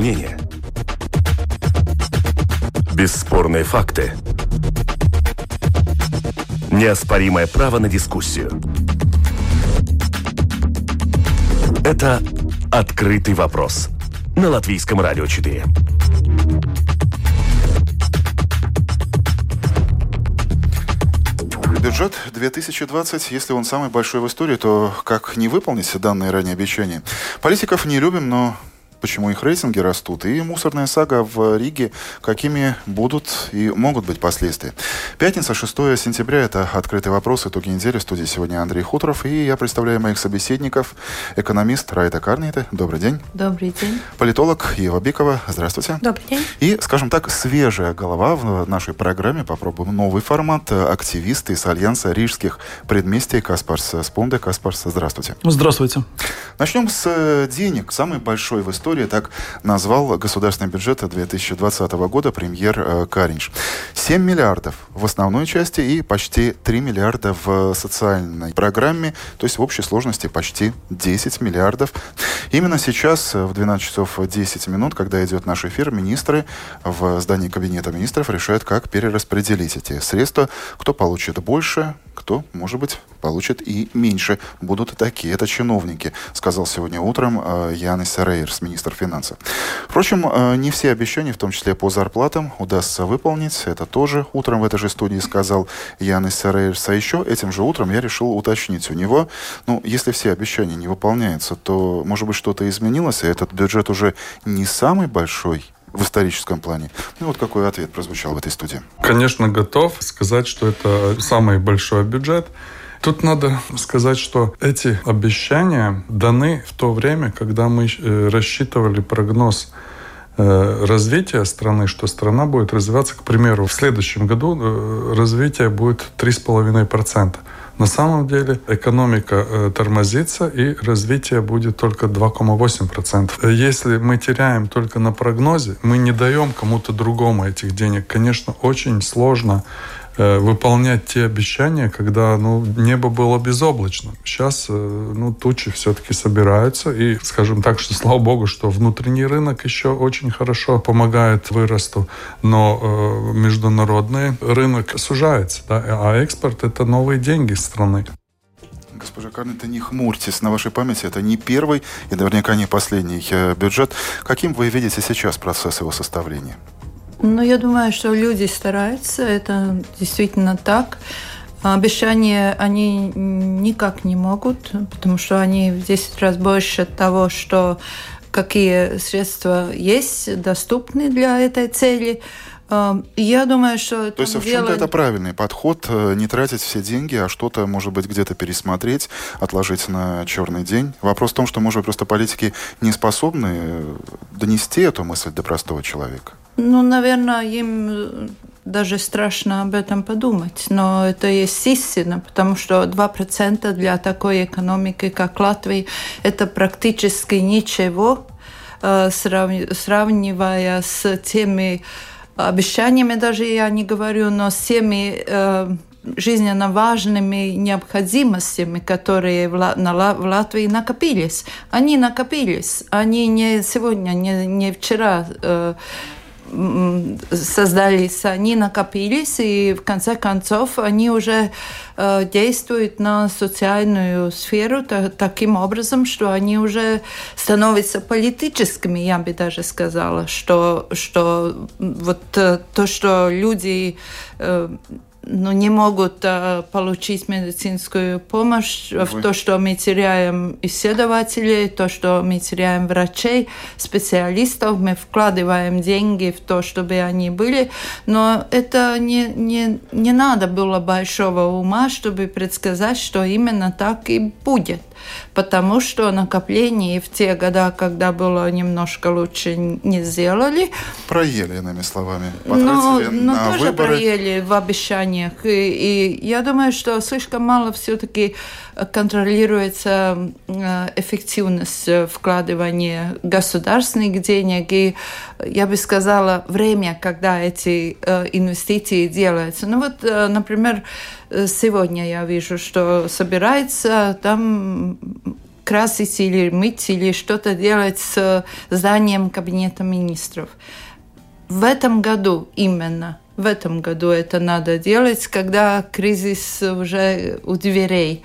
мнения. Бесспорные факты. Неоспоримое право на дискуссию. Это «Открытый вопрос» на Латвийском радио 4. Бюджет 2020, если он самый большой в истории, то как не выполнить данные ранее обещания? Политиков не любим, но почему их рейтинги растут, и мусорная сага в Риге, какими будут и могут быть последствия. Пятница, 6 сентября, это «Открытый вопрос», итоги недели. В студии сегодня Андрей Хуторов, и я представляю моих собеседников. Экономист Райта Карнита, добрый день. Добрый день. Политолог Ева Бикова, здравствуйте. Добрый день. И, скажем так, свежая голова в нашей программе. Попробуем новый формат. Активисты из Альянса рижских предместий Каспарс Спонде. Каспарс, здравствуйте. Здравствуйте. Начнем с денег. Самый большой в истории истории, так назвал государственный бюджет 2020 года премьер э, Каринч. 7 миллиардов в основной части и почти 3 миллиарда в социальной программе, то есть в общей сложности почти 10 миллиардов. Именно сейчас, э, в 12 часов 10 минут, когда идет наш эфир, министры в здании Кабинета министров решают, как перераспределить эти средства, кто получит больше, кто, может быть, получит и меньше. Будут такие. Это чиновники, сказал сегодня утром э, Янис Рейерс, министр финансов. Впрочем, э, не все обещания, в том числе по зарплатам, удастся выполнить. Это тоже утром в этой же студии сказал Янис Рейерс. А еще этим же утром я решил уточнить у него, ну, если все обещания не выполняются, то, может быть, что-то изменилось, и этот бюджет уже не самый большой в историческом плане. Ну вот какой ответ прозвучал в этой студии. Конечно, готов сказать, что это самый большой бюджет. Тут надо сказать, что эти обещания даны в то время, когда мы э, рассчитывали прогноз э, развития страны, что страна будет развиваться, к примеру, в следующем году э, развитие будет 3,5%. На самом деле экономика э, тормозится и развитие будет только 2,8%. Если мы теряем только на прогнозе, мы не даем кому-то другому этих денег. Конечно, очень сложно Э, выполнять те обещания, когда ну, небо было безоблачным. Сейчас э, ну, тучи все-таки собираются, и, скажем так, что слава богу, что внутренний рынок еще очень хорошо помогает вырасту, но э, международный рынок сужается, да, а экспорт – это новые деньги страны. Госпожа Карнета, не хмурьтесь на вашей памяти. Это не первый и наверняка не последний э, бюджет. Каким вы видите сейчас процесс его составления? Ну, я думаю, что люди стараются, это действительно так. Обещания они никак не могут, потому что они в 10 раз больше того, что какие средства есть, доступны для этой цели. Я думаю, что... То есть в чем-то это правильный подход, э, не тратить все деньги, а что-то, может быть, где-то пересмотреть, отложить на черный день. Вопрос в том, что, может быть, просто политики не способны э, донести эту мысль до простого человека. Ну, наверное, им э, даже страшно об этом подумать, но это есть истина, потому что 2% для такой экономики, как Латвия, это практически ничего, э, сравнивая с теми обещаниями, даже я не говорю, но с теми э, жизненно важными необходимостями, которые в, Латвии накопились. Они накопились. Они не сегодня, не, не вчера создались, они накопились, и в конце концов они уже э, действуют на социальную сферу та, таким образом, что они уже становятся политическими, я бы даже сказала, что, что вот э, то, что люди э, ну, не могут а, получить медицинскую помощь Вы. в то, что мы теряем исследователей, то, что мы теряем врачей, специалистов, мы вкладываем деньги в то, чтобы они были, но это не, не, не надо было большого ума, чтобы предсказать, что именно так и будет потому что накопление в те года, когда было немножко лучше, не сделали. Проели, иными словами. Но, но на тоже выборы. проели в обещаниях. И, и я думаю, что слишком мало все-таки контролируется э, эффективность вкладывания государственных денег. И я бы сказала, время, когда эти э, инвестиции делаются. Ну вот, э, например, сегодня я вижу, что собирается там красить или мыть, или что-то делать с зданием Кабинета министров. В этом году именно в этом году это надо делать, когда кризис уже у дверей.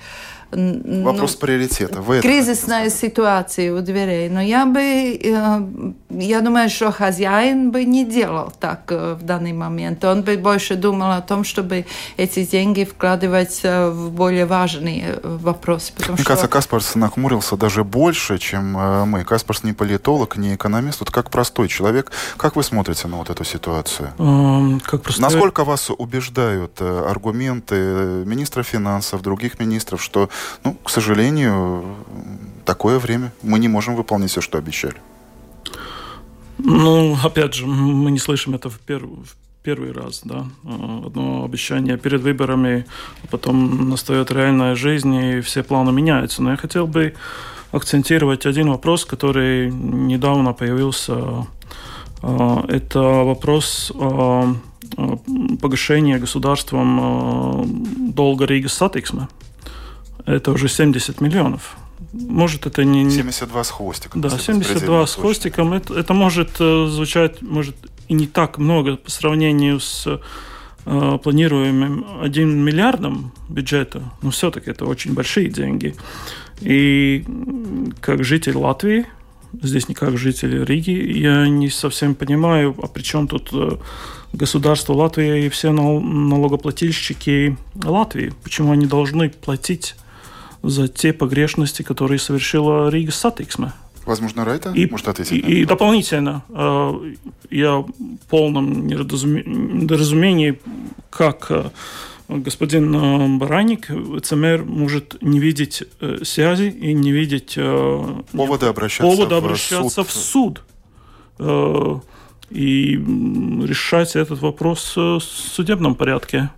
Вопрос ну, приоритета. Вы кризисная ситуация у дверей. Но я бы, э, я думаю, что хозяин бы не делал так э, в данный момент. Он бы больше думал о том, чтобы эти деньги вкладывать э, в более важные вопросы. Мне что... кажется, Каспарс нахмурился даже больше, чем мы. Каспарс не политолог, не экономист. Вот как простой человек. Как вы смотрите на вот эту ситуацию? Как простой... Насколько вас убеждают аргументы министра финансов, других министров, что ну, к сожалению, такое время. Мы не можем выполнить все, что обещали. Ну, опять же, мы не слышим это в, пер... первый раз, да. Одно обещание перед выборами, а потом настает реальная жизнь, и все планы меняются. Но я хотел бы акцентировать один вопрос, который недавно появился. А, это вопрос а, погашения государством долга Рига Сатиксме это уже 70 миллионов. Может, это не... 72 с хвостиком. Да, 72 с хвостиком. Это, это может э, звучать, может, и не так много по сравнению с э, планируемым 1 миллиардом бюджета, но все-таки это очень большие деньги. И как житель Латвии, здесь не как житель Риги, я не совсем понимаю, а при чем тут э, государство Латвии и все налогоплательщики Латвии? Почему они должны платить за те погрешности, которые совершила Рига Сатиксме. Возможно, Райта и, может ответить? И, и дополнительно, э, я в полном недоразумении, как э, господин э, Бараник, ЦМР может не видеть связи и не видеть повода обращаться, повода обращаться в суд. В суд и решать этот вопрос в судебном порядке.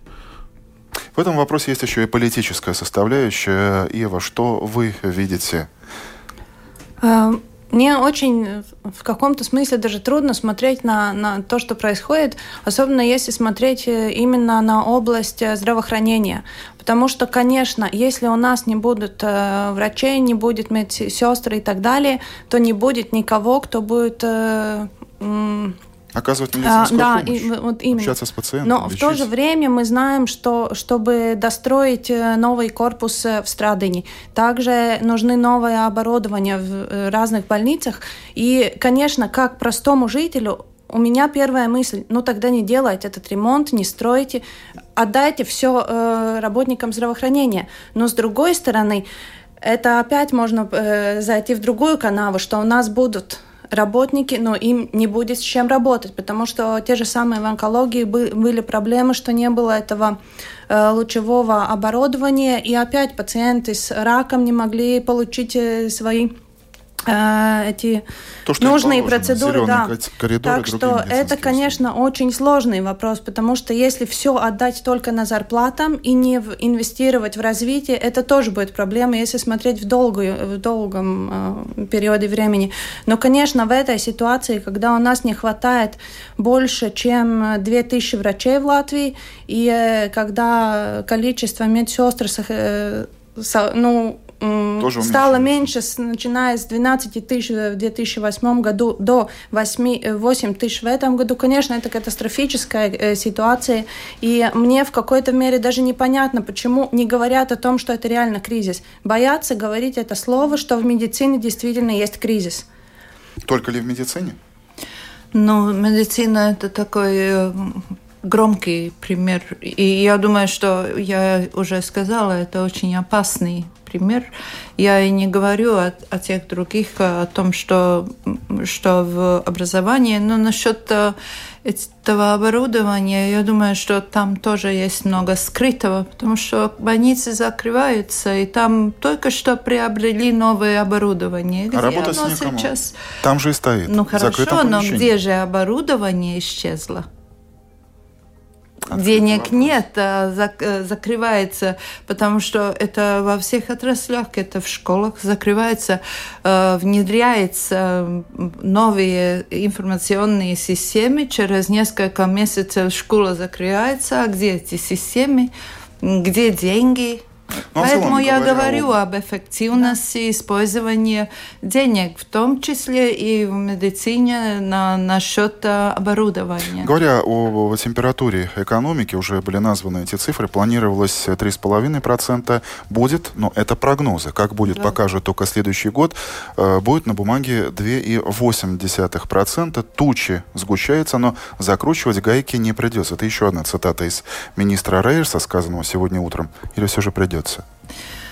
В этом вопросе есть еще и политическая составляющая. Ева, что вы видите? Э, мне очень в каком-то смысле даже трудно смотреть на, на то, что происходит, особенно если смотреть э, именно на область э, здравоохранения. Потому что, конечно, если у нас не будут э, врачей, не будет медсестры и так далее, то не будет никого, кто будет э, Оказывать медицинскую а, помощь, да, и, вот именно. общаться с пациентом. Но лечить. в то же время мы знаем, что чтобы достроить э, новый корпус э, в Страдыне, также нужны новое оборудование в э, разных больницах. И, конечно, как простому жителю, у меня первая мысль, ну тогда не делайте этот ремонт, не стройте, отдайте все э, работникам здравоохранения. Но с другой стороны, это опять можно э, зайти в другую канаву, что у нас будут работники, но им не будет с чем работать, потому что те же самые в онкологии были проблемы, что не было этого э, лучевого оборудования, и опять пациенты с раком не могли получить э, свои эти То, что нужные процедуры, да. Так что это, конечно, очень сложный вопрос, потому что если все отдать только на зарплатам и не инвестировать в развитие, это тоже будет проблема, если смотреть в, долгую, в долгом э, периоде времени. Но, конечно, в этой ситуации, когда у нас не хватает больше, чем 2000 врачей в Латвии, и э, когда количество медсестр э, ну, тоже стало меньше, начиная с 12 тысяч в 2008 году до 8, 8 тысяч в этом году. Конечно, это катастрофическая э, ситуация, и мне в какой-то мере даже непонятно, почему не говорят о том, что это реально кризис. Боятся говорить это слово, что в медицине действительно есть кризис. Только ли в медицине? Ну, медицина это такой э, громкий пример. И я думаю, что я уже сказала, это очень опасный пример. Я и не говорю о, о тех других, о том, что, что в образовании, но насчет э, этого оборудования, я думаю, что там тоже есть много скрытого, потому что больницы закрываются, и там только что приобрели новое оборудование. Где а работать оно сейчас? Там же и стоит. Ну хорошо, но где же оборудование исчезло? Денег нет, а зак э, закрывается, потому что это во всех отраслях, это в школах закрывается, э, внедряется новые информационные системы, через несколько месяцев школа закрывается, а где эти системы, где деньги, Поэтому я говорю об эффективности использования денег, в том числе и в медицине на, насчет э, оборудования. Говоря о, о температуре экономики, уже были названы эти цифры, планировалось 3,5%, будет, но это прогнозы. Как будет, да. покажет только следующий год. Э, будет на бумаге 2,8%. Тучи сгущаются, но закручивать гайки не придется. Это еще одна цитата из министра Рейерса, сказанного сегодня утром. Или все же придется?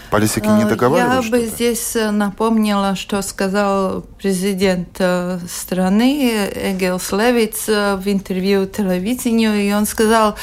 Политики не э, договариваются? Я бы здесь э, напомнила, что сказал президент э, страны Эгилс Левиц в интервью телевидению, и он сказал,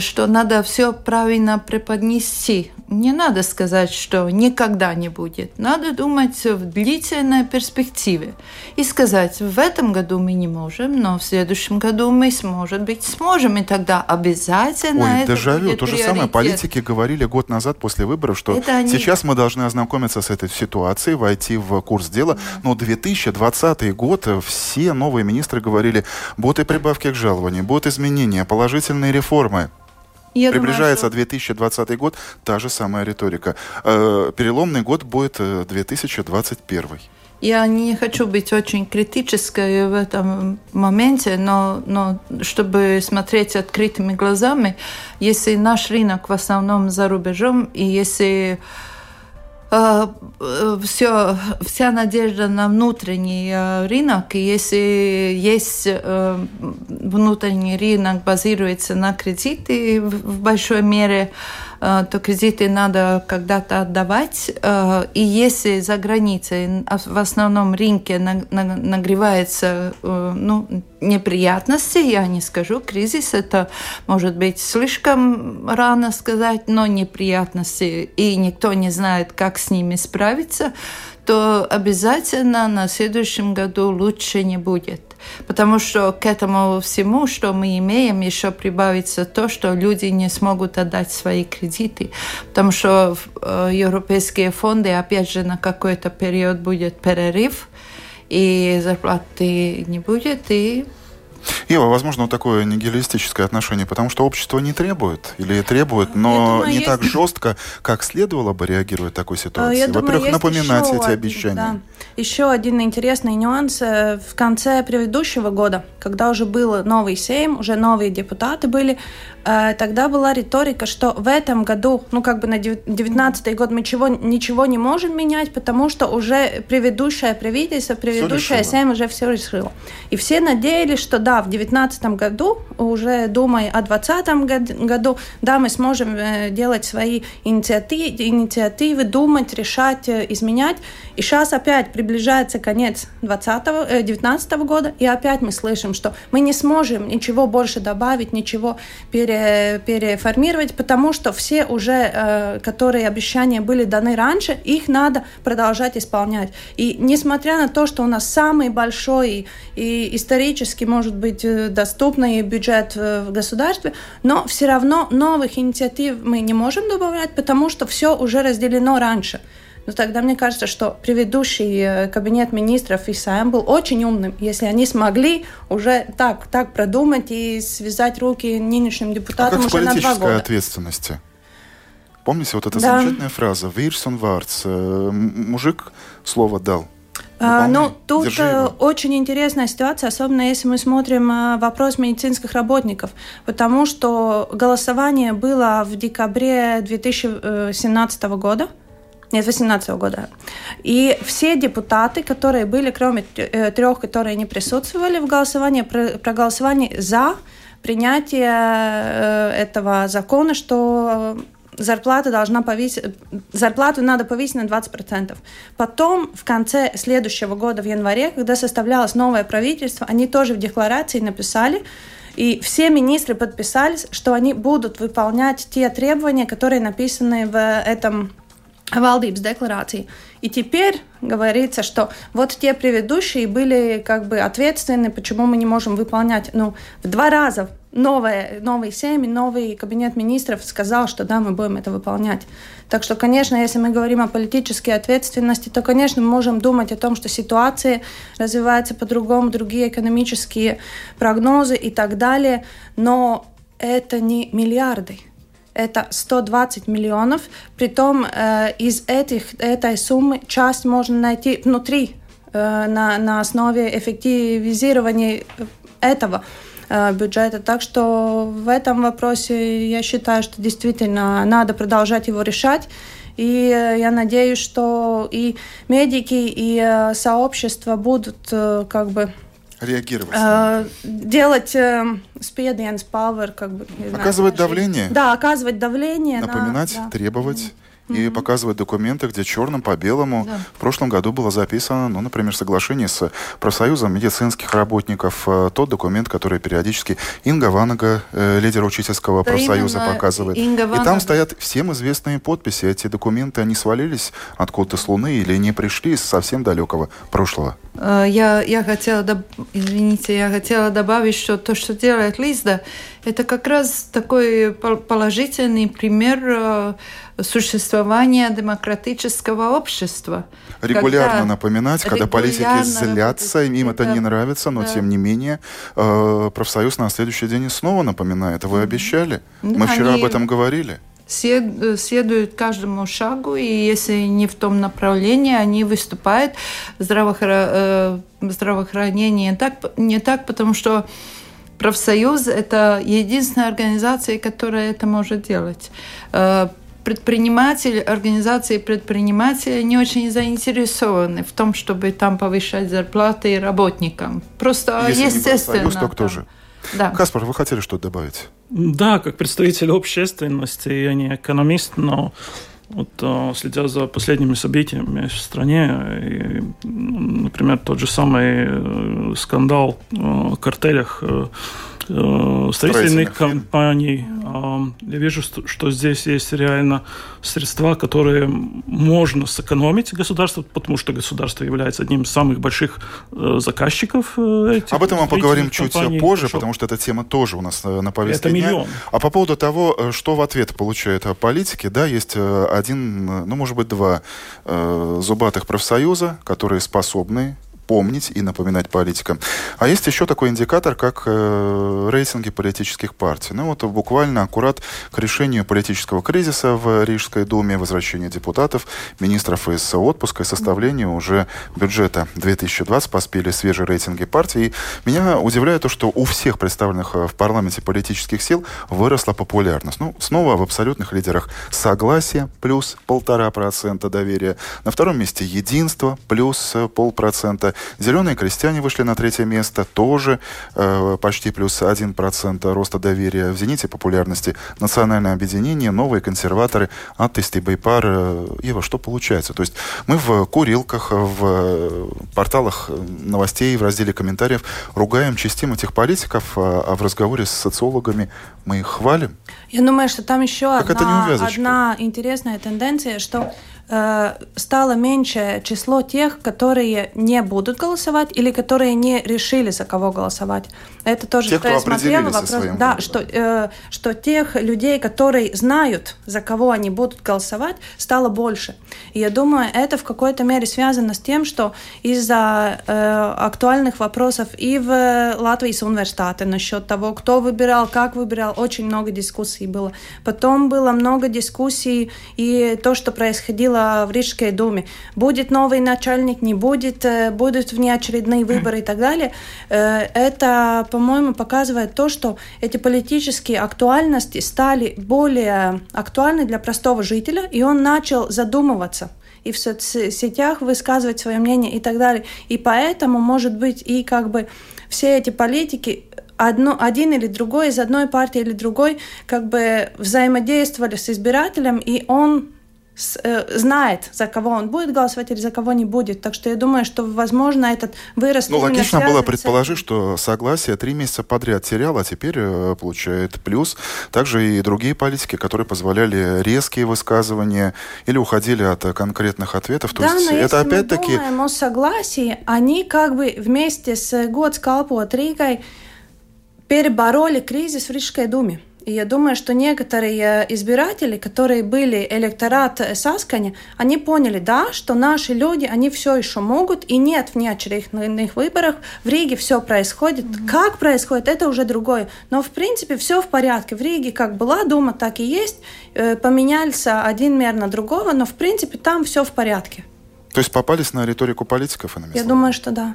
что надо все правильно преподнести не надо сказать, что никогда не будет. Надо думать в длительной перспективе. И сказать, в этом году мы не можем, но в следующем году мы, может быть, сможем. И тогда обязательно Ой, это дежавю, будет то же самое. Политики говорили год назад после выборов, что они... сейчас мы должны ознакомиться с этой ситуацией, войти в курс дела. Но 2020 год все новые министры говорили, будут и прибавки к жалованию, будут изменения, положительные реформы. Я Приближается думаю, что... 2020 год, та же самая риторика. Э, переломный год будет 2021. Э, Я не хочу быть очень критической в этом моменте, но, но чтобы смотреть открытыми глазами, если наш рынок в основном за рубежом, и если Э, все, вся надежда на внутренний э, рынок. И если есть э, внутренний рынок базируется на кредиты в большой мере, Э, то кредиты надо когда-то отдавать. Э, и если за границей в основном рынке нагревается э, ну, неприятности, я не скажу кризис, это может быть слишком рано сказать, но неприятности, и никто не знает, как с ними справиться, то обязательно на следующем году лучше не будет. Потому что к этому всему, что мы имеем, еще прибавится то, что люди не смогут отдать свои кредиты. Потому что э, европейские фонды, опять же, на какой-то период будет перерыв, и зарплаты не будет, и Ева, возможно, вот такое нигилистическое отношение, потому что общество не требует или требует, но думаю, не есть... так жестко, как следовало бы реагировать в такой ситуации. Во-первых, напоминать эти один, обещания. Да. Еще один интересный нюанс. Э, в конце предыдущего года, когда уже был новый Сейм, уже новые депутаты были, э, тогда была риторика, что в этом году, ну как бы на 2019 год мы чего, ничего не можем менять, потому что уже предыдущее правительство, предыдущее Сейм уже все решило. И все надеялись, что да, в 2019 году, уже думая о 2020 году, да, мы сможем э, делать свои инициативы, инициативы думать, решать, э, изменять. И сейчас опять приближается конец 2019 э, года, и опять мы слышим, что мы не сможем ничего больше добавить, ничего пере, переформировать, потому что все уже, которые обещания были даны раньше, их надо продолжать исполнять. И несмотря на то, что у нас самый большой и исторически, может быть, э, доступный бюджет э, в государстве, но все равно новых инициатив мы не можем добавлять, потому что все уже разделено раньше. Но тогда мне кажется, что предыдущий э, кабинет министров и Сайм был очень умным, если они смогли уже так, так продумать и связать руки нынешним депутатам а как уже на два года. ответственности? Помните вот эта да. замечательная фраза «Вирсон варц» мужик слово дал. А, ну, тут э, очень интересная ситуация, особенно если мы смотрим э, вопрос медицинских работников, потому что голосование было в декабре 2017 года, нет, 2018 года. И все депутаты, которые были, кроме э, трех, которые не присутствовали в голосовании, проголосовали за принятие этого закона, что зарплата должна повысить, зарплату надо повысить на 20%. Потом, в конце следующего года, в январе, когда составлялось новое правительство, они тоже в декларации написали, и все министры подписались, что они будут выполнять те требования, которые написаны в этом валдības декларации. И теперь говорится, что вот те предыдущие были как бы ответственны, почему мы не можем выполнять. Ну, в два раза новое, новый семьи, новый кабинет министров сказал, что да, мы будем это выполнять. Так что, конечно, если мы говорим о политической ответственности, то, конечно, мы можем думать о том, что ситуация развивается по-другому, другие экономические прогнозы и так далее, но это не миллиарды это 120 миллионов. Притом э, из этих, этой суммы часть можно найти внутри э, на, на основе эффективизирования этого бюджета. Так что в этом вопросе я считаю, что действительно надо продолжать его решать. И э, я надеюсь, что и медики, и э, сообщество будут как бы реагировать. Э, делать э, спиедиенс как бы. Оказывать знаю, давление. Да, оказывать давление. Напоминать, на, да. требовать и показывать документы, где черным по белому да. в прошлом году было записано, ну, например, соглашение с профсоюзом медицинских работников, э, тот документ, который периодически Инга Ванага, э, лидер учительского да профсоюза, показывает. Инга и там стоят всем известные подписи. Эти документы, они свалились откуда-то с Луны или не пришли из совсем далекого прошлого. Э, я, я хотела, извините, я хотела добавить, что то, что делает Лизда, это как раз такой положительный пример существования демократического общества. Регулярно когда напоминать, когда регулярно политики злятся, им это, это не нравится, но да. тем не менее э, профсоюз на следующий день снова напоминает. Вы обещали. Да, Мы вчера об этом говорили следуют каждому шагу, и если не в том направлении, они выступают. Здравоохра... Э, здравоохранение не так, не так, потому что профсоюз – это единственная организация, которая это может делать. Э, предприниматели, организации предпринимателей не очень заинтересованы в том, чтобы там повышать зарплаты работникам. Просто Если естественно. Не то кто же? Да. Каспар, вы хотели что-то добавить? Да, как представитель общественности, я не экономист, но вот, э, следя за последними событиями в стране, и, например, тот же самый э, скандал о картелях Э, строительных компаний. Я вижу, что здесь есть реально средства, которые можно сэкономить государству, потому что государство является одним из самых больших э, заказчиков э, этих Об этом мы поговорим чуть позже, Хорошо. потому что эта тема тоже у нас на повестке Это миллион. А по поводу того, что в ответ получают политики, да, есть один, ну, может быть, два зубатых профсоюза, которые способны помнить и напоминать политикам. А есть еще такой индикатор, как э, рейтинги политических партий. Ну вот буквально аккурат к решению политического кризиса в Рижской думе, возвращению депутатов, министров из отпуска и составлению уже бюджета 2020 поспели свежие рейтинги партий. И меня удивляет то, что у всех представленных э, в парламенте политических сил выросла популярность. Ну, снова в абсолютных лидерах согласие плюс полтора процента доверия. На втором месте единство плюс э, полпроцента. Зеленые крестьяне вышли на третье место, тоже э, почти плюс 1% роста доверия. В зените популярности национальное объединение, новые консерваторы, Аттести, Байпар. Э, Ева, что получается? То есть мы в курилках, в порталах новостей, в разделе комментариев ругаем, чистим этих политиков, а, а в разговоре с социологами мы их хвалим. Я думаю, что там еще как одна, одна интересная тенденция, что Э, стало меньше число тех, которые не будут голосовать или которые не решили, за кого голосовать. Это тоже, Те, что я смотрела вопрос. Да, что, э, что тех людей, которые знают, за кого они будут голосовать, стало больше. И я думаю, это в какой-то мере связано с тем, что из-за э, актуальных вопросов и в Латвийс университете насчет того, кто выбирал, как выбирал, очень много дискуссий было. Потом было много дискуссий и то, что происходило в Рижской думе. Будет новый начальник, не будет, э, будут внеочередные выборы и так далее. Э, это по-моему, показывает то, что эти политические актуальности стали более актуальны для простого жителя, и он начал задумываться и в соцсетях высказывать свое мнение и так далее. И поэтому, может быть, и как бы все эти политики одно, один или другой из одной партии или другой как бы взаимодействовали с избирателем, и он Э, знает, за кого он будет голосовать или за кого не будет. Так что я думаю, что, возможно, этот вырост... Ну, логично было предположить, что согласие три месяца подряд терял, а теперь э, получает плюс. Также и другие политики, которые позволяли резкие высказывания или уходили от конкретных ответов. То да, есть но это опять-таки... мы думаем о согласии, они как бы вместе с год с Калпот Ригой перебороли кризис в Рижской думе. И я думаю, что некоторые избиратели, которые были электорат Саскани, они поняли, да, что наши люди, они все еще могут, и нет в неочередных выборах. В Риге все происходит. Mm-hmm. Как происходит, это уже другое. Но, в принципе, все в порядке. В Риге как была Дума, так и есть. Э, поменялся один мер на другого, но, в принципе, там все в порядке. То есть попались на риторику политиков, Я думаю, что да.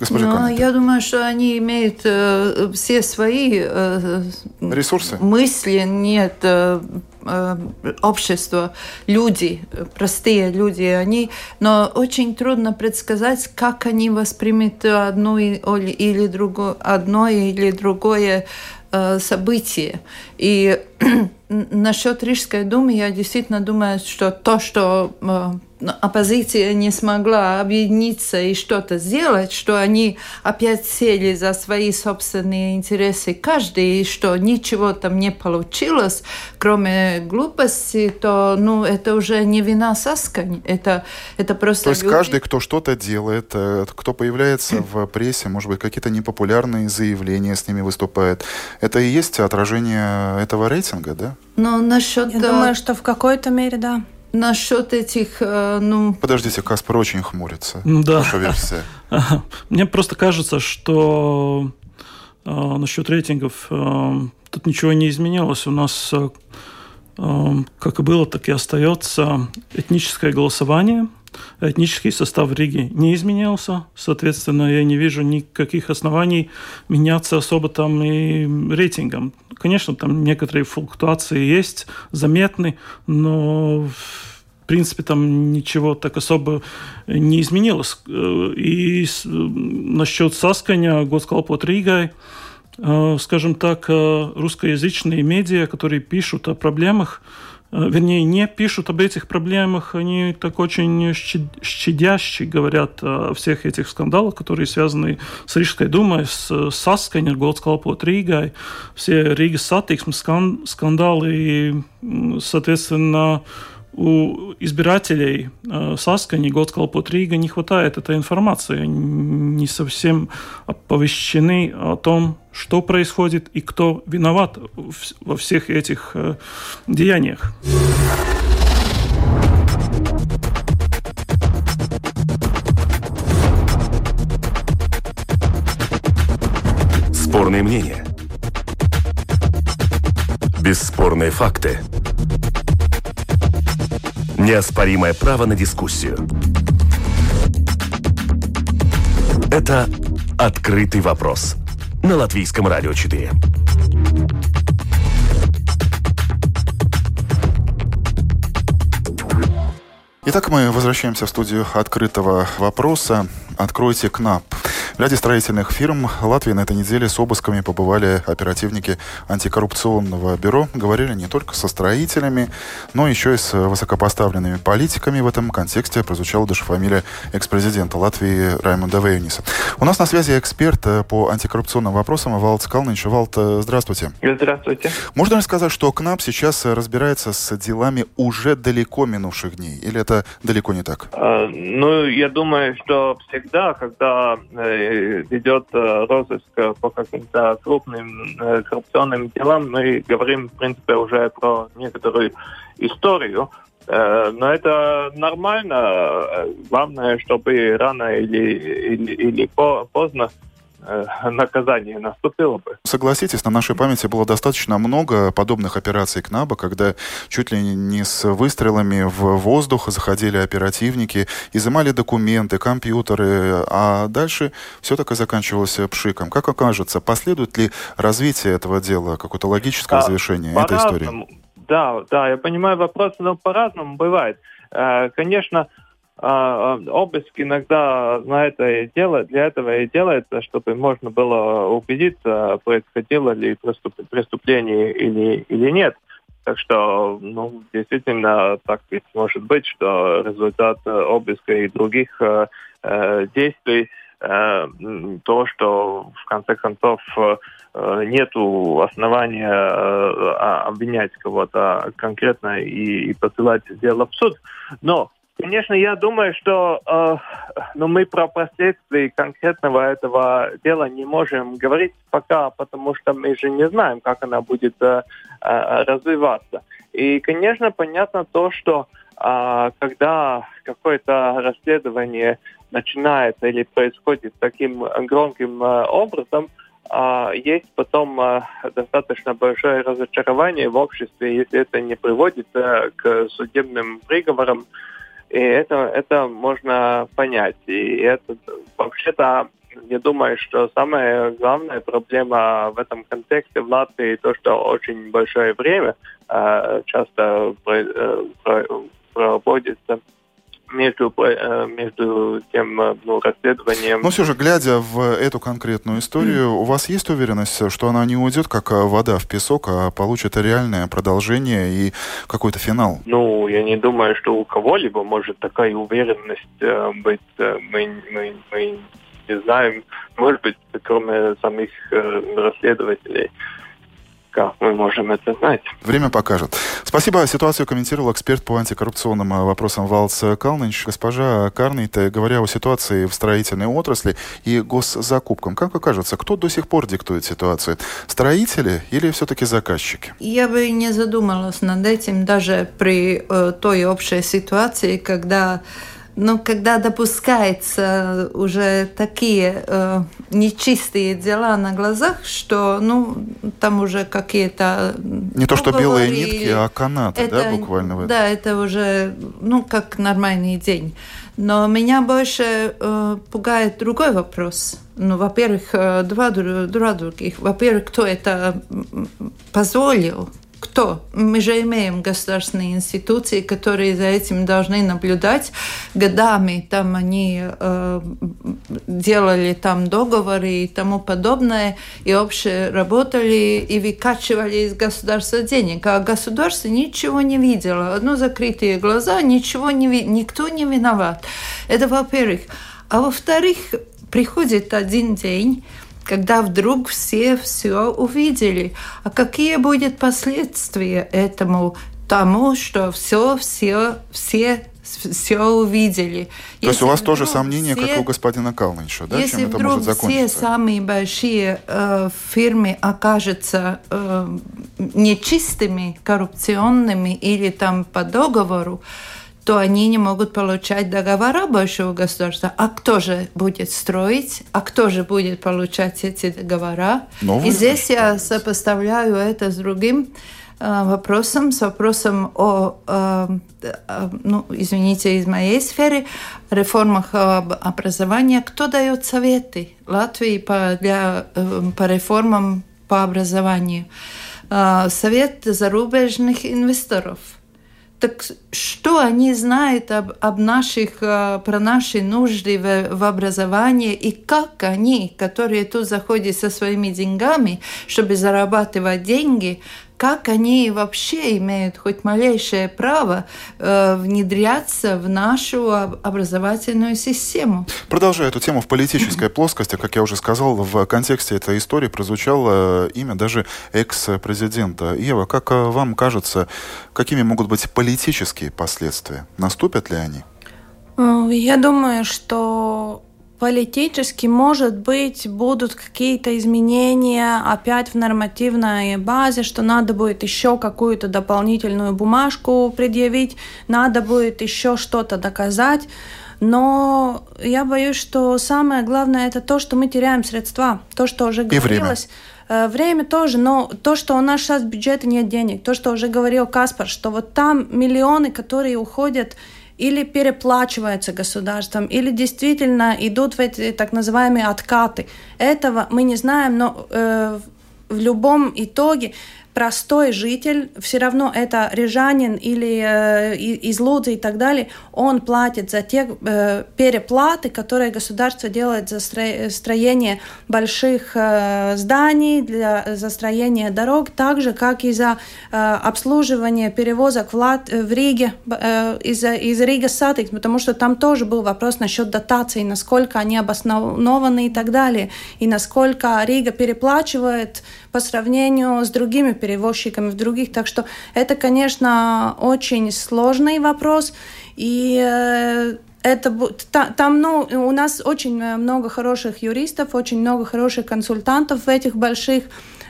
Госпожа Но я думаю, что они имеют э, все свои э, ресурсы, мысли, нет э, э, общества, люди, простые люди, они, но очень трудно предсказать, как они воспримут одно или другое, одно или другое э, событие. И насчет Рижской думы я действительно думаю, что то, что э, оппозиция не смогла объединиться и что-то сделать, что они опять сели за свои собственные интересы каждый, и что ничего там не получилось, кроме глупости, то ну, это уже не вина Саскань, это, это просто... То есть люди... каждый, кто что-то делает, э, кто появляется в прессе, может быть, какие-то непопулярные заявления с ними выступает, это и есть отражение этого рейтинга, да? Ну, насчет... Я думаю, что в какой-то мере, да. Насчет этих, э, ну... Подождите, Каспар очень хмурится. Да. Ваша версия. Мне просто кажется, что э, насчет рейтингов э, тут ничего не изменилось. У нас как и было, так и остается этническое голосование. Этнический состав Риги не изменился. Соответственно, я не вижу никаких оснований меняться особо там и рейтингом. Конечно, там некоторые флуктуации есть, заметны, но в принципе, там ничего так особо не изменилось. И насчет Сасканя, Госкалпот Риgai, скажем так, русскоязычные медиа, которые пишут о проблемах, Э, вернее, не пишут об этих проблемах, они так очень щадяще говорят о всех этих скандалах, которые связаны с Рижской думой, с Саскаņa, Goldskалpot Ригой, все Риги сатиксmes скандалы, и, соответственно, у избирателей э, Саскани, Готскалпот Рига не хватает этой информации. Они не совсем оповещены о том, что происходит и кто виноват во всех этих э, деяниях. Спорные мнения. Бесспорные факты. Неоспоримое право на дискуссию. Это «Открытый вопрос» на Латвийском радио 4. Итак, мы возвращаемся в студию открытого вопроса. Откройте КНАБ. В ряде строительных фирм Латвии на этой неделе с обысками побывали оперативники антикоррупционного бюро. Говорили не только со строителями, но еще и с высокопоставленными политиками. В этом контексте прозвучала даже фамилия экс-президента Латвии Раймонда Вейониса. У нас на связи эксперт э, по антикоррупционным вопросам Валтс Калниньш. Валтс, э, здравствуйте. Здравствуйте. Можно ли сказать, что КНАБ сейчас разбирается с делами уже далеко минувших дней? Или это далеко не так? А, ну, я думаю, что всегда, когда э, ведет э, розыск по каким-то крупным э, коррупционным делам, мы говорим, в принципе, уже про некоторую историю. Э, но это нормально. Главное, чтобы рано или, или, или поздно Э, наказание наступило бы. Согласитесь, на нашей памяти было достаточно много подобных операций КНАБа, когда чуть ли не с выстрелами в воздух заходили оперативники, изымали документы, компьютеры, а дальше все так и заканчивалось пшиком. Как окажется, последует ли развитие этого дела, какое-то логическое а, завершение этой истории? Да, да, я понимаю вопрос, но по-разному бывает. Э, конечно, а, а, обыск иногда на это и делает, для этого и делается, чтобы можно было убедиться, происходило ли преступление или, или нет. Так что, ну, действительно, так ведь может быть, что результат обыска и других э, э действий э, то, что в конце концов э, нету основания э, обвинять кого-то конкретно и, и посылать дело в суд. Но Конечно, я думаю, что э, ну, мы про последствия конкретного этого дела не можем говорить пока, потому что мы же не знаем, как она будет э, э, развиваться. И, конечно, понятно то, что э, когда какое-то расследование начинается или происходит таким громким э, образом, э, есть потом э, достаточно большое разочарование в обществе, если это не приводит э, к судебным приговорам и это, это можно понять. И это вообще-то я думаю, что самая главная проблема в этом контексте в Латвии то, что очень большое время э, часто э, проводится между, э, между тем э, ну, расследованием. Но все же, глядя в эту конкретную историю, mm. у вас есть уверенность, что она не уйдет как э, вода в песок, а получит реальное продолжение и какой-то финал? Ну, я не думаю, что у кого-либо может такая уверенность быть. Мы, мы, мы не знаем, может быть, кроме самих расследователей как мы можем это знать. Время покажет. Спасибо. Ситуацию комментировал эксперт по антикоррупционным э, вопросам Валс Калныч. Госпожа Карнейт, говоря о ситуации в строительной отрасли и госзакупкам, как вы кажется, кто до сих пор диктует ситуацию? Строители или все-таки заказчики? Я бы не задумалась над этим даже при э, той общей ситуации, когда но когда допускается уже такие э, нечистые дела на глазах, что ну там уже какие-то не то что белые нитки, а канаты, это, да, буквально. В да, это уже ну как нормальный день. Но меня больше э, пугает другой вопрос. Ну, во-первых, э, два, два других. Во-первых, кто это позволил? Кто? Мы же имеем государственные институции, которые за этим должны наблюдать. Годами там они э, делали там договоры и тому подобное, и вообще работали и выкачивали из государства денег. А государство ничего не видело. Одно закрытые глаза, ничего не ви... никто не виноват. Это во-первых. А во-вторых, приходит один день, когда вдруг все все увидели. А какие будут последствия этому тому, что все, все, все все увидели. То есть у вас тоже сомнения, все, как у господина Калнича, да, если чем это может закончиться? все самые большие э, фирмы окажутся э, нечистыми, коррупционными или там по договору, то они не могут получать договора большого государства. А кто же будет строить? А кто же будет получать эти договора? Новые, И здесь я сопоставляю это с другим э, вопросом, с вопросом о, э, э, ну, извините, из моей сферы, реформах образования. Кто дает советы Латвии по, для, э, по реформам по образованию? Совет зарубежных инвесторов – так что они знают об, об наших, э, про наши нужды в, в образовании? И как они, которые тут заходят со своими деньгами, чтобы зарабатывать деньги, как они вообще имеют хоть малейшее право э, внедряться в нашу образовательную систему. Продолжая эту тему в политической плоскости, как я уже сказал, в контексте этой истории прозвучало имя даже экс-президента. Ева, как э, вам кажется, какими могут быть политические последствия? Наступят ли они? Э, я думаю, что Политически, может быть, будут какие-то изменения опять в нормативной базе, что надо будет еще какую-то дополнительную бумажку предъявить, надо будет еще что-то доказать. Но я боюсь, что самое главное это то, что мы теряем средства, то, что уже говорилось. Время. Время тоже, но то, что у нас сейчас в бюджете нет денег, то, что уже говорил Каспар, что вот там миллионы, которые уходят или переплачиваются государством, или действительно идут в эти так называемые откаты. Этого мы не знаем, но э, в любом итоге простой житель, все равно это рижанин или э, из Лудзи и так далее, он платит за те э, переплаты, которые государство делает за строение больших э, зданий, для, за строение дорог, так же, как и за э, обслуживание перевозок в, Лат, в Риге, э, из, из Rīgas satiksme, потому что там тоже был вопрос насчет дотаций, насколько они обоснованы и так далее, и насколько Рига переплачивает по сравнению с другими перевозчиками в других. Так что это, конечно, очень сложный вопрос. И э, это там, ну, у нас очень много хороших юристов, очень много хороших консультантов в этих больших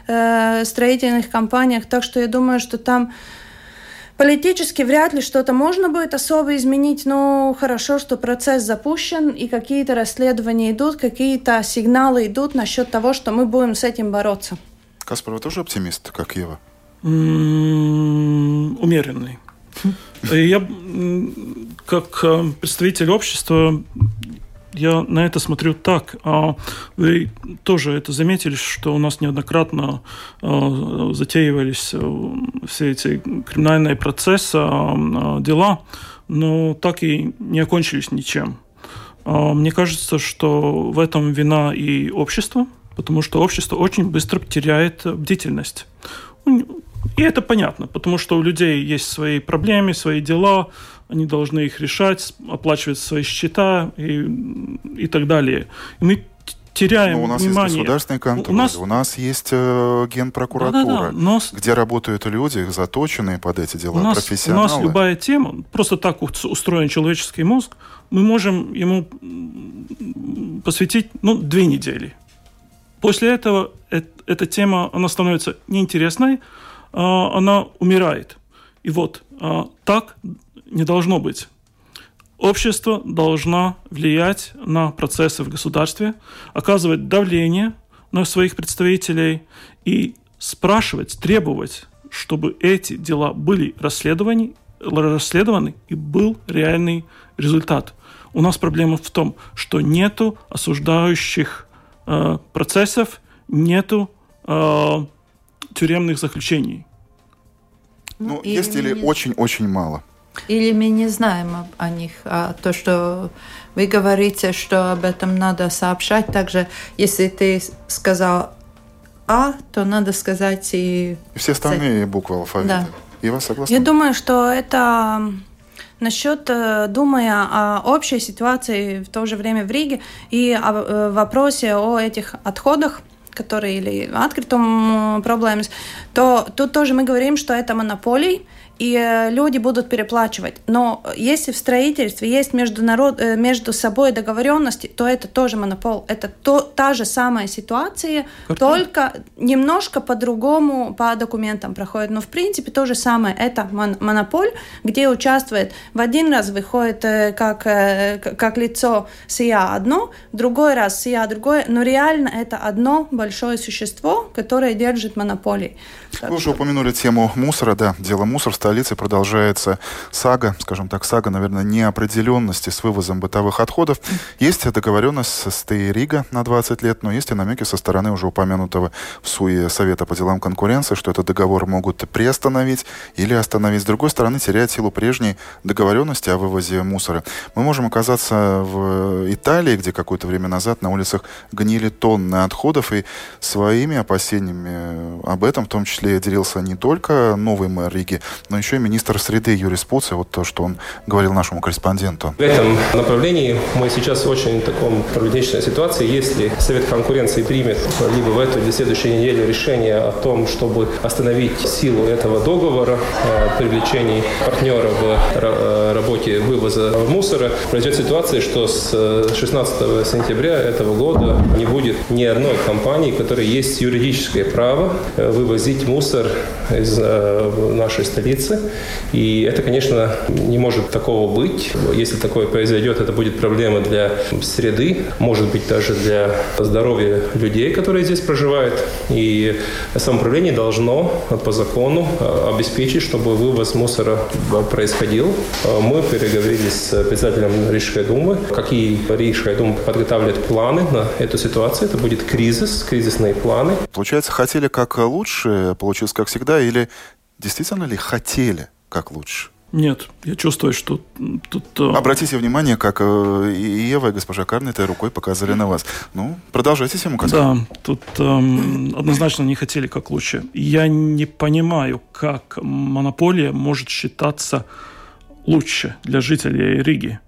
э, строительных компаниях, так что я думаю, что там Политически вряд ли что-то можно будет особо изменить, но хорошо, что процесс запущен и какие-то расследования идут, какие-то сигналы идут насчет того, что мы будем с этим бороться. Каспар, вы тоже оптимист, как Ева? умеренный. Я, как э, представитель общества, я на это смотрю так. А вы тоже это заметили, что у нас неоднократно а, затеивались э, все эти криминальные процессы, а, дела, но так и не окончились ничем. Мне кажется, что в этом вина и общества, потому что общество очень быстро теряет бдительность. И это понятно, потому что у людей есть свои проблемы, свои дела, они должны их решать, оплачивать свои счета и, и так далее. И мы теряем Но у нас внимание. есть государственный контроль, у нас, у нас есть э, генпрокуратура, да, да, да. Но... где работают люди, заточенные под эти дела, у нас, профессионалы. У нас любая тема, просто так устроен человеческий мозг, мы можем ему посвятить ну, две недели. После этого эта тема она становится неинтересной, а, она умирает. И вот а, так не должно быть. Общество должно влиять на процессы в государстве, оказывать давление на своих представителей и спрашивать, требовать, чтобы эти дела были расследованы, расследованы и был реальный результат. У нас проблема в том, что нету осуждающих э, процессов, нету э, тюремных заключений. Ну, ну есть или очень-очень мало? Или мы не знаем об, о них. А то, что вы говорите, что об этом надо сообщать, также если ты сказал А, то надо сказать и... И все остальные буквы алфавита. Да. И вас согласна? Я думаю, что это насчет, э, думая о общей ситуации в то же время в Риге и о э, вопросе о этих отходах, которые или открытом проблемы, то тут тоже мы говорим, что это монополий, и э, люди будут переплачивать. Но если в строительстве есть между, народ, э, между собой договоренности, то это тоже монопол. Это то, та же самая ситуация, Картин. только немножко по-другому по документам проходит. Но в принципе то же самое. Это мон, монополь, где участвует в один раз выходит э, как, как лицо СИА одно, другой раз СИА другое, но реально это одно большое существо, которое держит монополий. Вы уже упомянули тему мусора, да, дело мусора столице продолжается сага, скажем так, сага, наверное, неопределенности с вывозом бытовых отходов. Есть договоренность с Рига на 20 лет, но есть и намеки со стороны уже упомянутого в СУЕ Совета по делам конкуренции, что этот договор могут приостановить или остановить. С другой стороны, теряет силу прежней договоренности о вывозе мусора. Мы можем оказаться в Италии, где какое-то время назад на улицах гнили тонны отходов, и своими опасениями об этом в том числе делился не только новый мэр Риги, но еще и министр среды Юрий Спуци, вот то, что он говорил нашему корреспонденту. В этом направлении мы сейчас очень в таком проблематичной ситуации. Если Совет конкуренции примет либо в эту или следующей неделе решение о том, чтобы остановить силу этого договора о привлечении партнера в э, работе вывоза мусора, произойдет ситуация, что с 16 э, сентября этого года не будет ни одной компании, которая есть юридическое право э, вывозить мусор из нашей столицы границы. И это, конечно, не может такого быть. Если такое произойдет, это будет проблема для среды, может быть, даже для здоровья людей, которые здесь проживают. И самоуправление должно по закону а, обеспечить, чтобы вывоз мусора происходил. Мы переговорили с председателем Рижской думы, какие Рижская дума подготавливает планы на эту ситуацию. Это будет кризис, кризисные планы. Получается, хотели как лучше, получилось как всегда, или Действительно ли хотели как лучше? Нет, я чувствую, что тут... Э, Обратите внимание, как э, и Ева, и госпожа Карнета рукой показали на вас. Ну, продолжайте тему, Да, тут эм, однозначно не хотели как лучше. Я не понимаю, как монополия может считаться лучше для жителей Риги.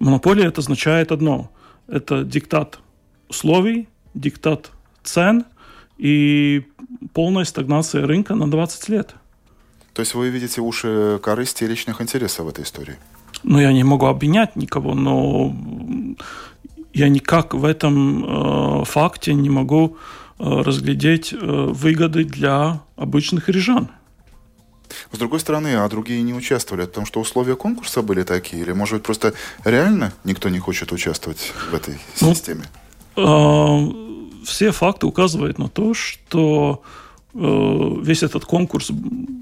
Монополия это означает одно. Это диктат условий, диктат цен и полная стагнация рынка на 20 лет. То есть вы видите уши корысти и личных интересов в этой истории? Ну, я не могу обвинять никого, но я никак в этом э, факте не могу э, разглядеть э, выгоды для обычных рижан. С другой стороны, а другие не участвовали, потому что условия конкурса были такие? Или, может быть, просто реально никто не хочет участвовать в этой ну, системе? Ну, э, все факты указывают на то, что весь этот конкурс,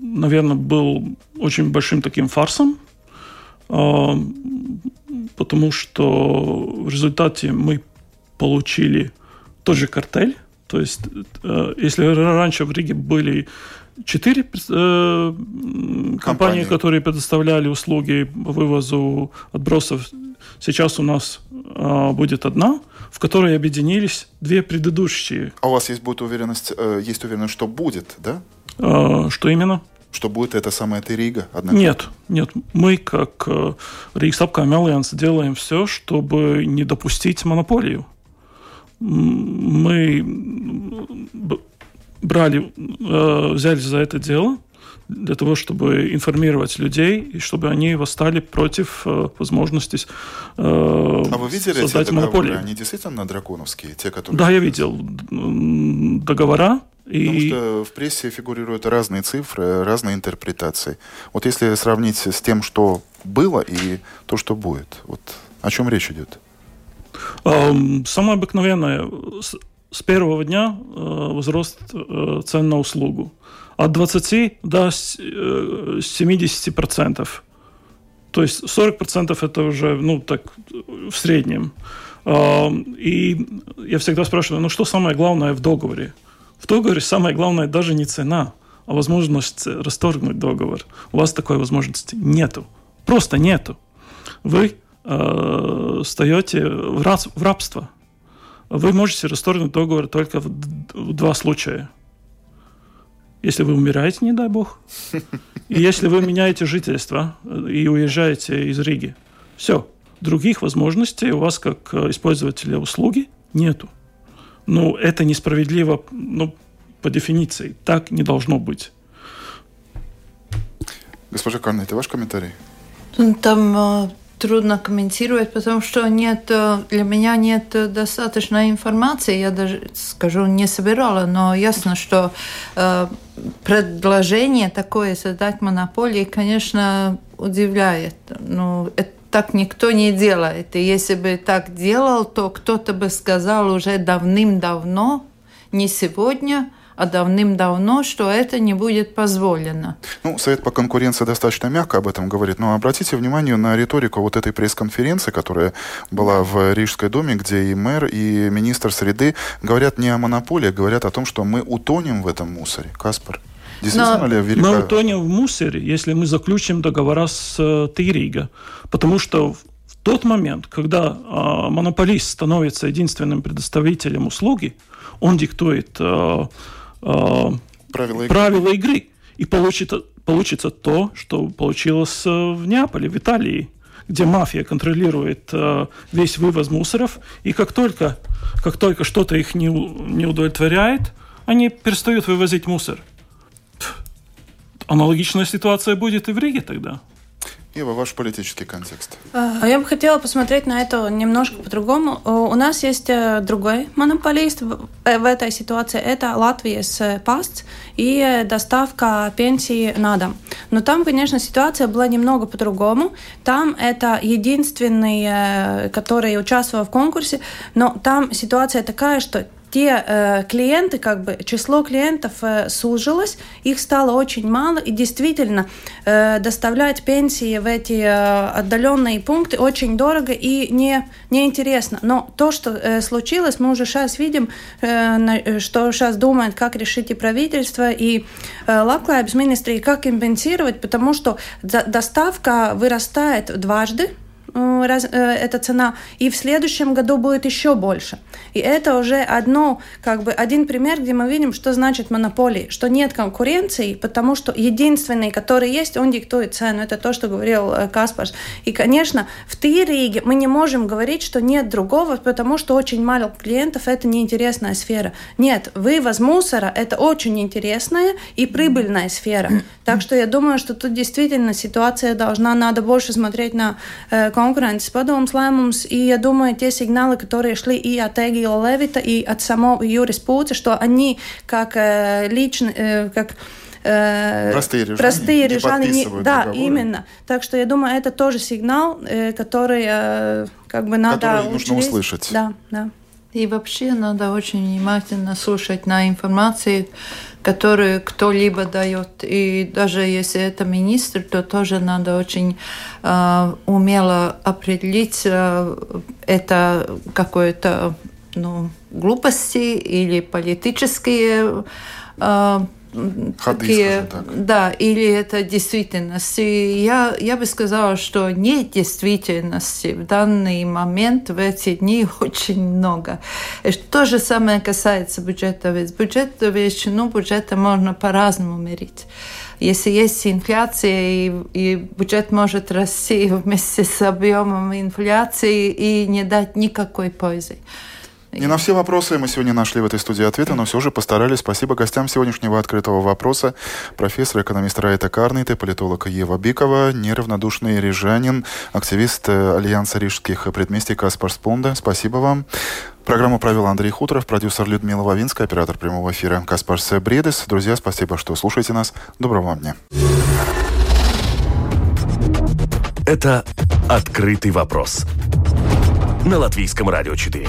наверное, был очень большим таким фарсом, э, потому что в результате мы получили тот же картель. То есть, э, если раньше в Риге были четыре э, компании, компании, которые предоставляли услуги по вывозу отбросов. Сейчас у нас э, будет одна, в которой объединились две предыдущие. А у вас есть будет уверенность, э, есть уверенность, что будет, да? Э, что именно? Что будет это самая Терига? Нет, нет. Мы, как э, Рейхсапкам Альянс, делаем все, чтобы не допустить монополию. Мы брали, э, взяли за это дело для того, чтобы информировать людей и чтобы они восстали против э, возможности э, А вы видели создать эти монополию. Они действительно драконовские, те, которые... Да, я видел договора. И... Потому что в прессе фигурируют разные цифры, разные интерпретации. Вот если сравнить с тем, что было и то, что будет, вот о чем речь идет? Самое обыкновенное с первого дня возрост цен на услугу. От 20 до 70%. Э, То есть 40% это уже, ну, так, в среднем. И я всегда спрашиваю, ну, что самое главное в договоре? В договоре самое главное даже не цена, а возможность расторгнуть договор. У вас такой возможности нету. Просто нету. Вы э, встаете в, раб, в рабство вы можете расторгнуть договор только в, в два случая. Если вы умираете, не дай бог, и если вы меняете жительство э, и уезжаете из Риги. Все. Других возможностей у вас, как э, использователя услуги, нету. Ну, это несправедливо, ну, по дефиниции. Так не должно быть. Госпожа Карна, это ваш комментарий? Там э, трудно комментировать, потому что нет, для меня нет достаточной информации. Я даже, скажу, не собирала, но ясно, что э, предложение такое создать монополии, конечно, удивляет. Ну, это так никто не делает. И если бы так делал, то кто-то бы сказал уже давным-давно, не сегодня, а давным-давно, что это не будет позволено. Ну, Совет по конкуренции достаточно мягко об этом говорит, но обратите внимание на риторику вот этой пресс-конференции, которая была в Рижской думе, где и мэр, и министр среды говорят не о монополии, а говорят о том, что мы утонем в этом муссоре. Каспар. Действительно Но ли велика... Мы утонем в мусоре, если мы заключим договора с э, Тирига. Потому что в тот момент, когда э, монополист становится единственным предоставителем услуги, он диктует э, правила, игры. правила игры. И получится, получится то, что получилось э, в Неаполе, в Италии, где мафия контролирует э, весь вывоз мусоров, и как только, как только что-то их не, не удовлетворяет, они перестают вывозить мусор. Аналогичная ситуация будет и в Риге тогда. Ева, ваш политический контекст. А, я бы хотела посмотреть на это немножко по-другому. У нас есть э, другой монополист э, в этой ситуации. Это Латвия с ПАСТ и доставка пенсии на дом. Но там, конечно, ситуация была немного по-другому. Там это единственный, э, который участвовал в конкурсе, но там ситуация такая, что те э, клиенты, как бы число клиентов э, сужилось, их стало очень мало, и действительно э, доставлять пенсии в эти э, отдаленные пункты очень дорого и не неинтересно. Но то, что э, случилось, мы уже сейчас видим, э, на, что сейчас думает, как решить и правительство, и э, Лаклайбс министрии, как компенсировать, потому что доставка вырастает дважды раз, эта цена, и в следующем году будет еще больше. И это уже одно, как бы один пример, где мы видим, что значит монополии, что нет конкуренции, потому что единственный, который есть, он диктует цену. Это то, что говорил Каспарс. И, конечно, в Тириге мы не можем говорить, что нет другого, потому что очень мало клиентов, это неинтересная сфера. Нет, вывоз мусора – это очень интересная и прибыльная сфера. Так что я думаю, что тут действительно ситуация должна, надо больше смотреть на э, конкуренces padomus lēmums, и я думаю, те сигналы, которые шли и от Эгила Левита, и от самого Юрис Пуца, что они как э, лично, э, как простые рижане, простые рижане не, да, договоры. именно. Так что я думаю, это тоже сигнал, который как бы надо который нужно услышать. Да, да. И вообще надо очень внимательно слушать на информацию, которую кто-либо дает. И даже если это министр, то тоже надо очень э, умело определить, э, это какое-то ну, глупости или политические э, Ходы, такие, так. Да, или это действительность. И я, я бы сказала, что нет действительности в данный момент, в эти дни очень много. И то же самое касается бюджета. Ведь бюджет, величину бюджета можно по-разному мерить. Если есть инфляция, и, и бюджет может расти вместе с объемом инфляции и не дать никакой пользы. Не на все вопросы мы сегодня нашли в этой студии ответы, но все же постарались. Спасибо гостям сегодняшнего открытого вопроса. Профессор, экономист Райта Карниты, политолог Ева Бикова, неравнодушный рижанин, активист э, Альянса рижских предместий Каспар Спонда. Спасибо вам. Программу провел Андрей Хуторов, продюсер Людмила Вавинская, оператор прямого эфира Каспар Бредес. Друзья, спасибо, что слушаете нас. Доброго вам дня. Это «Открытый вопрос» на Латвийском радио 4.